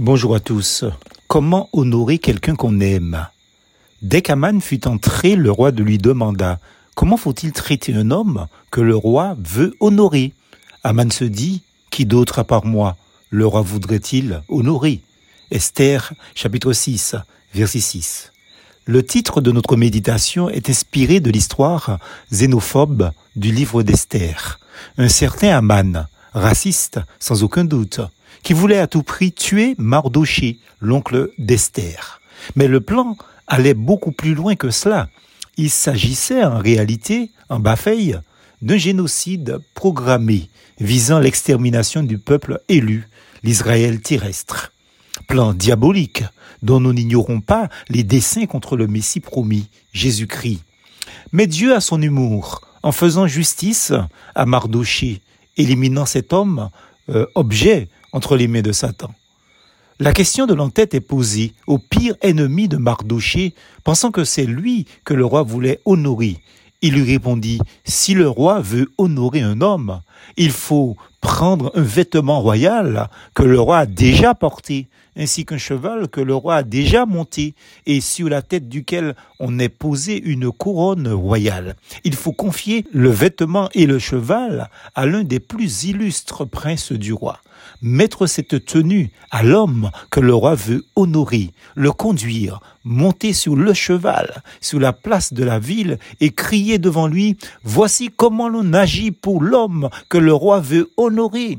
Bonjour à tous. Comment honorer quelqu'un qu'on aime? Dès qu'Aman fut entré, le roi lui demanda Comment faut-il traiter un homme que le roi veut honorer? Aman se dit Qui d'autre à part moi le roi voudrait-il honorer? Esther, chapitre 6, verset 6. Le titre de notre méditation est inspiré de l'histoire xénophobe du livre d'Esther. Un certain Aman, raciste sans aucun doute, qui voulait à tout prix tuer Mardoché, l'oncle d'Esther. Mais le plan allait beaucoup plus loin que cela. Il s'agissait en réalité, en Bafeille, d'un génocide programmé visant l'extermination du peuple élu, l'Israël terrestre. Plan diabolique dont nous n'ignorons pas les desseins contre le Messie promis, Jésus-Christ. Mais Dieu a son humour en faisant justice à Mardoché, éliminant cet homme euh, objet entre les mains de Satan. La question de l'entête est posée au pire ennemi de Mardoché, pensant que c'est lui que le roi voulait honorer. Il lui répondit, si le roi veut honorer un homme, il faut prendre un vêtement royal que le roi a déjà porté, ainsi qu'un cheval que le roi a déjà monté, et sur la tête duquel on est posé une couronne royale. Il faut confier le vêtement et le cheval à l'un des plus illustres princes du roi. Mettre cette tenue à l'homme que le roi veut honorer, le conduire, monter sur le cheval, sur la place de la ville, et crier devant lui, Voici comment l'on agit pour l'homme que le roi veut honorer.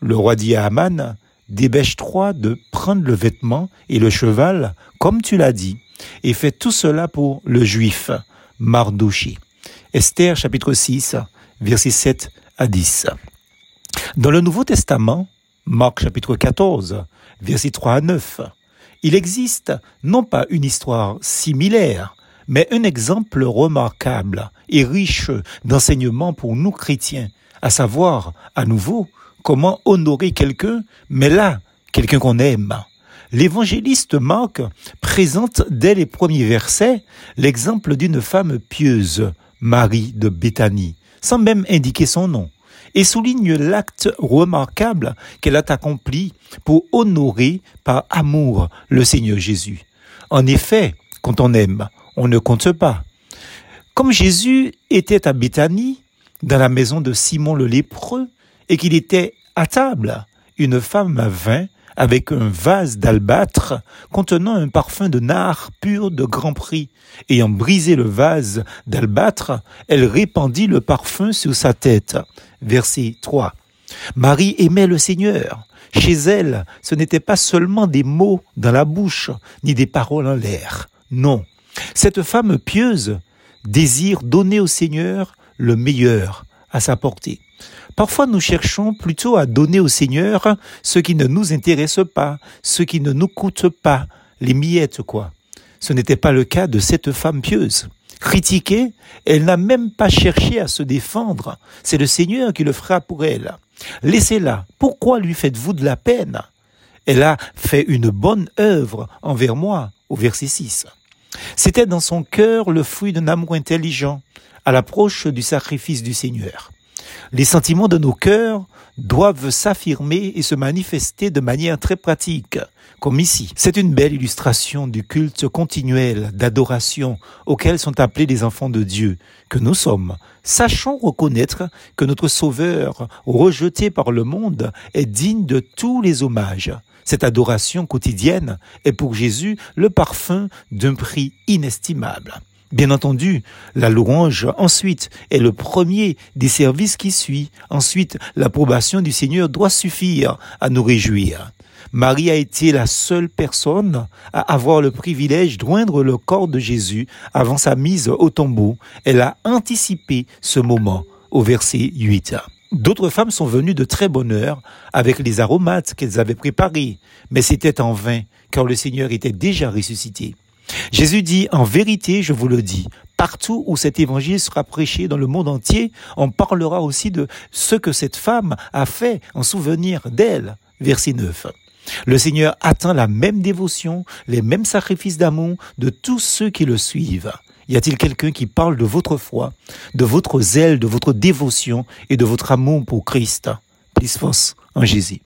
Le roi dit à Aman, Dépêche-toi de prendre le vêtement et le cheval, comme tu l'as dit, et fais tout cela pour le juif, Mardoché. Esther chapitre 6, versets 7 à 10. Dans le Nouveau Testament, Marc chapitre 14, versets 3 à 9, il existe non pas une histoire similaire, mais un exemple remarquable et riche d'enseignements pour nous chrétiens, à savoir, à nouveau, comment honorer quelqu'un, mais là, quelqu'un qu'on aime. L'évangéliste Marc présente dès les premiers versets l'exemple d'une femme pieuse, Marie de Béthanie, sans même indiquer son nom, et souligne l'acte remarquable qu'elle a accompli pour honorer par amour le Seigneur Jésus. En effet, quand on aime, on ne compte pas. Comme Jésus était à Béthanie, dans la maison de Simon le lépreux, et qu'il était à table, une femme vint avec un vase d'albâtre contenant un parfum de nard pur de grand prix. Ayant brisé le vase d'albâtre, elle répandit le parfum sur sa tête. Verset 3. Marie aimait le Seigneur. Chez elle, ce n'était pas seulement des mots dans la bouche, ni des paroles en l'air. Non. Cette femme pieuse désire donner au Seigneur le meilleur à sa portée. Parfois, nous cherchons plutôt à donner au Seigneur ce qui ne nous intéresse pas, ce qui ne nous coûte pas, les miettes, quoi. Ce n'était pas le cas de cette femme pieuse. Critiquée, elle n'a même pas cherché à se défendre. C'est le Seigneur qui le fera pour elle. Laissez-la. Pourquoi lui faites-vous de la peine? Elle a fait une bonne œuvre envers moi, au verset 6. C'était dans son cœur le fruit d'un amour intelligent, à l'approche du sacrifice du Seigneur. Les sentiments de nos cœurs doivent s'affirmer et se manifester de manière très pratique, comme ici. C'est une belle illustration du culte continuel d'adoration auquel sont appelés les enfants de Dieu que nous sommes. Sachons reconnaître que notre Sauveur, rejeté par le monde, est digne de tous les hommages. Cette adoration quotidienne est pour Jésus le parfum d'un prix inestimable. Bien entendu, la louange ensuite est le premier des services qui suit. Ensuite, l'approbation du Seigneur doit suffire à nous réjouir. Marie a été la seule personne à avoir le privilège d'oindre le corps de Jésus avant sa mise au tombeau? Elle a anticipé ce moment au verset 8. D'autres femmes sont venues de très bonne heure avec les aromates qu'elles avaient préparés, mais c'était en vain, car le Seigneur était déjà ressuscité. Jésus dit, en vérité, je vous le dis, partout où cet évangile sera prêché dans le monde entier, on parlera aussi de ce que cette femme a fait en souvenir d'elle. Verset 9. Le Seigneur attend la même dévotion, les mêmes sacrifices d'amour de tous ceux qui le suivent. Y a-t-il quelqu'un qui parle de votre foi, de votre zèle, de votre dévotion et de votre amour pour Christ? Plus force en Jésus.